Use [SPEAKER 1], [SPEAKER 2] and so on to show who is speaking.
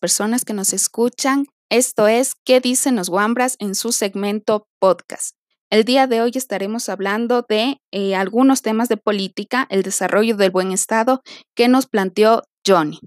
[SPEAKER 1] personas que nos escuchan. Esto es ¿Qué dicen los Wambras en su segmento podcast? El día de hoy estaremos hablando de eh, algunos temas de política, el desarrollo del buen estado que nos planteó Johnny.